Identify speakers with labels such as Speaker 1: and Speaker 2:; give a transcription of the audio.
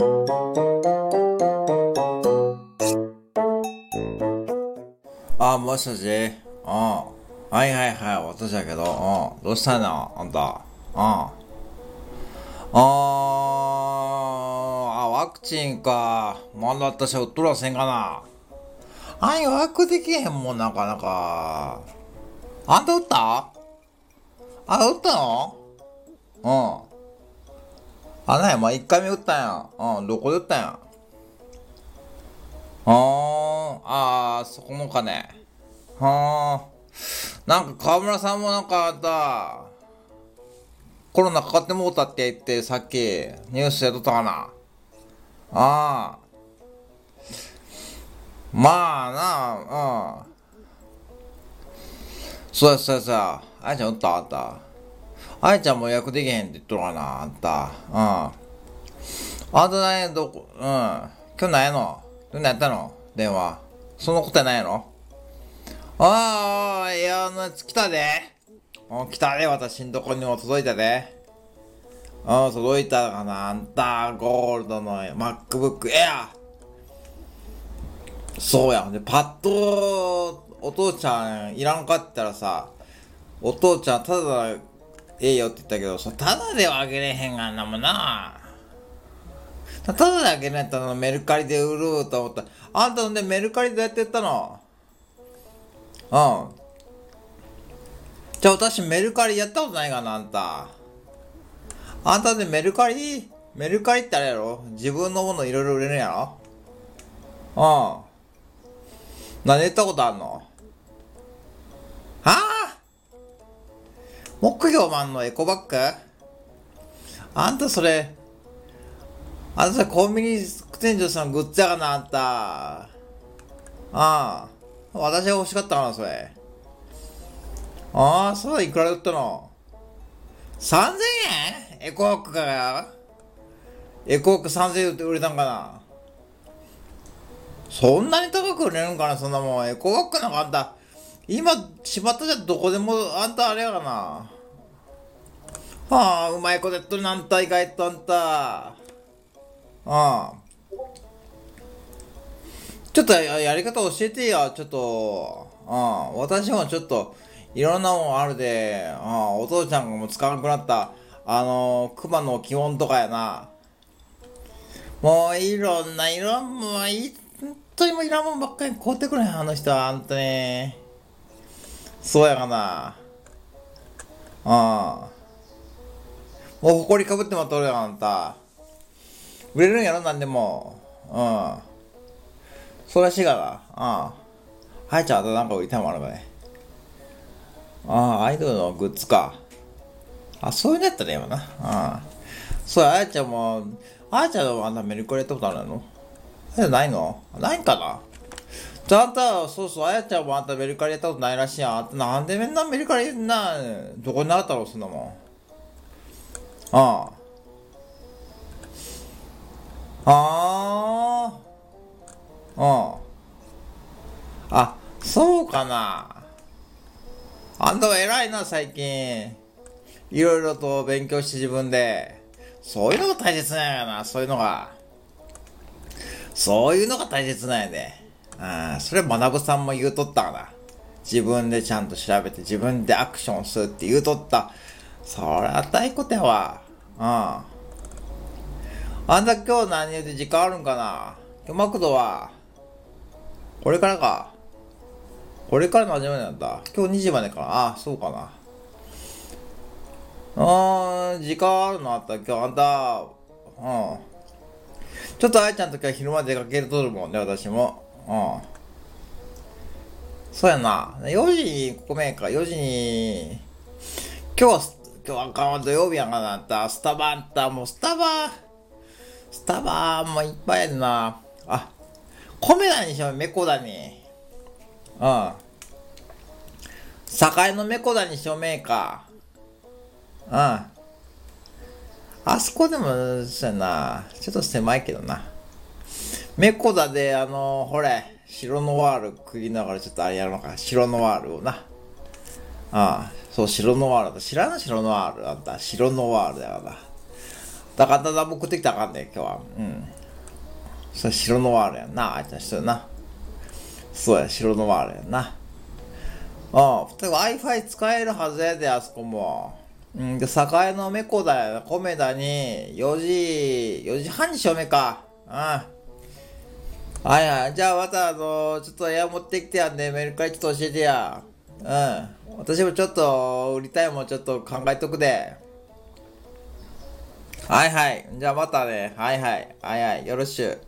Speaker 1: あ、もしもしうん。はいはいはい、私だけど、うん。どうしたのあんた。うん。あー、あ、ワクチンか。まだ私は打っとらせんかな。あん予約できへんもん、なかなか。あんた打った？あ、打ったの？うん。あ、なや、まあ、1回目打ったんや。うん、どこで打ったんや。あー、あー、そこのかね。はー。なんか川村さんもなんかあった、コロナかかってもうたって言ってさっきニュースやっとったかな。ああ。まあな、うん。そうやそうやそうや。あやちゃん打ったあった。あやちゃんも予約できへんって言っとるかなあんた。うん。あんた何やどこ、うん。今日何やの？どんなやったの？電話。そのことやないのああ、いや、あの、来たで。お来たで、私んとこにも届いたで。うん、届いたかな。あんた、ゴールドの MacBook Air。そうや。で、パッと、お父ちゃんいらんかったらさ、お父ちゃんただええよって言ったけど、そただではあげれへんがんなもんな。ただであげれんったらメルカリで売ると思った。あんたほんでメルカリどうやってったの？うん。じゃあ私メルカリやったことないかな、あんた。あんたでメルカリ？メルカリってあれやろ？自分のものいろいろ売れるんやろ？うん。何言ったことあんの？はあ？木魚マンのエコバッグ？あんたそれ、あんたコンビニ店長さんグッズやかな、あんた。ああ。私が欲しかったかな、それ。ああ、そうだ、いくらで売ったの ?3000 円？エコークがエコーク3000円で売れたんかな？そんなに高く売れるんかな、そんなもん。エコバッグなんかあんた、今、しまったじゃどこでも、あんたあれやかな。はあ、うまいことやっとるな、あんた、意外とあんた。ああ。ちょっとややり方教えてよ、ちょっと。ああ、私もちょっと、いろんなもんあるで、ああ、お父ちゃんがもう使わなくなった、あのー、熊の基本とかやな。もういろんないろんなもうい本当にもういらんもんばっかり買うてくれへんあの人はあんたねそうやがな。ああ。もう埃かぶってもらっとるやんあんた。売れるんやろなんでも。うん。そうらしいがなああ。はいちゃんあとなんか売りたいもんあるかね。ああアイドルのグッズか。あそういうのやったらええわな。ああ。そうやあやちゃんもあやちゃんはあんなメルカリやったことあるの？あやないの？ないんかな？あんた、そうそう、あやちゃんもあんたメルカリやったことないらしいやん。あんたなんでみんなメルカリやんな、どこにあったろ、そんなもん。ああ。ああ。ああ。あ、そうかな。あんたは偉いな、最近。いろいろと勉強して自分で。そういうのが大切なんやな、そういうのが。そういうのが大切なんやで。ああ、それ学さんも言うとったかな。自分でちゃんと調べて自分でアクションするって言うとった。そりゃ大ことやわ。うん。あんた今日何言うて時間あるんかな今日マクドは、これからか。これからの始まりなんだ。今日2時までかな。ああ、そうかな。あーん、時間あるのあった今日あんた、うん。ちょっとあやちゃんときは昼間出かけるとるもんね、私も。うん。そうやな。4時に、ここめんか、4時に、今日、今日はかん土曜日やがな、あんた、スタバあんた、もうスタバ、スタバ、もいっぱいやでな。あ、米田にしよう、メコダに。うん。境のメコダにしようめえか。うん。あそこでも、そうやな。ちょっと狭いけどな。メコダで、あのほれ、白ノワール食いながらちょっとあれやるのか。白ノワールをな。ああ、そう、白ノワールだ。知らん白ノワールあんた。白ノワールだよな。だからだ持ってきたらあかんね今日はうんそれ白ノワールやんなあいつの人やなそうや白ノワールやんなうん Wi-Fi 使えるはずやであそこもうんで栄のメコだよ米田に4時4時半に正面かうんはいはいじゃあまたあのちょっとエア持ってきてやんでメルカリちょっと教えてや。うん。私もちょっと売りたいもんちょっと考えとくで。はいはい。じゃあまたね。はいはい。はいはい。よろしゅう。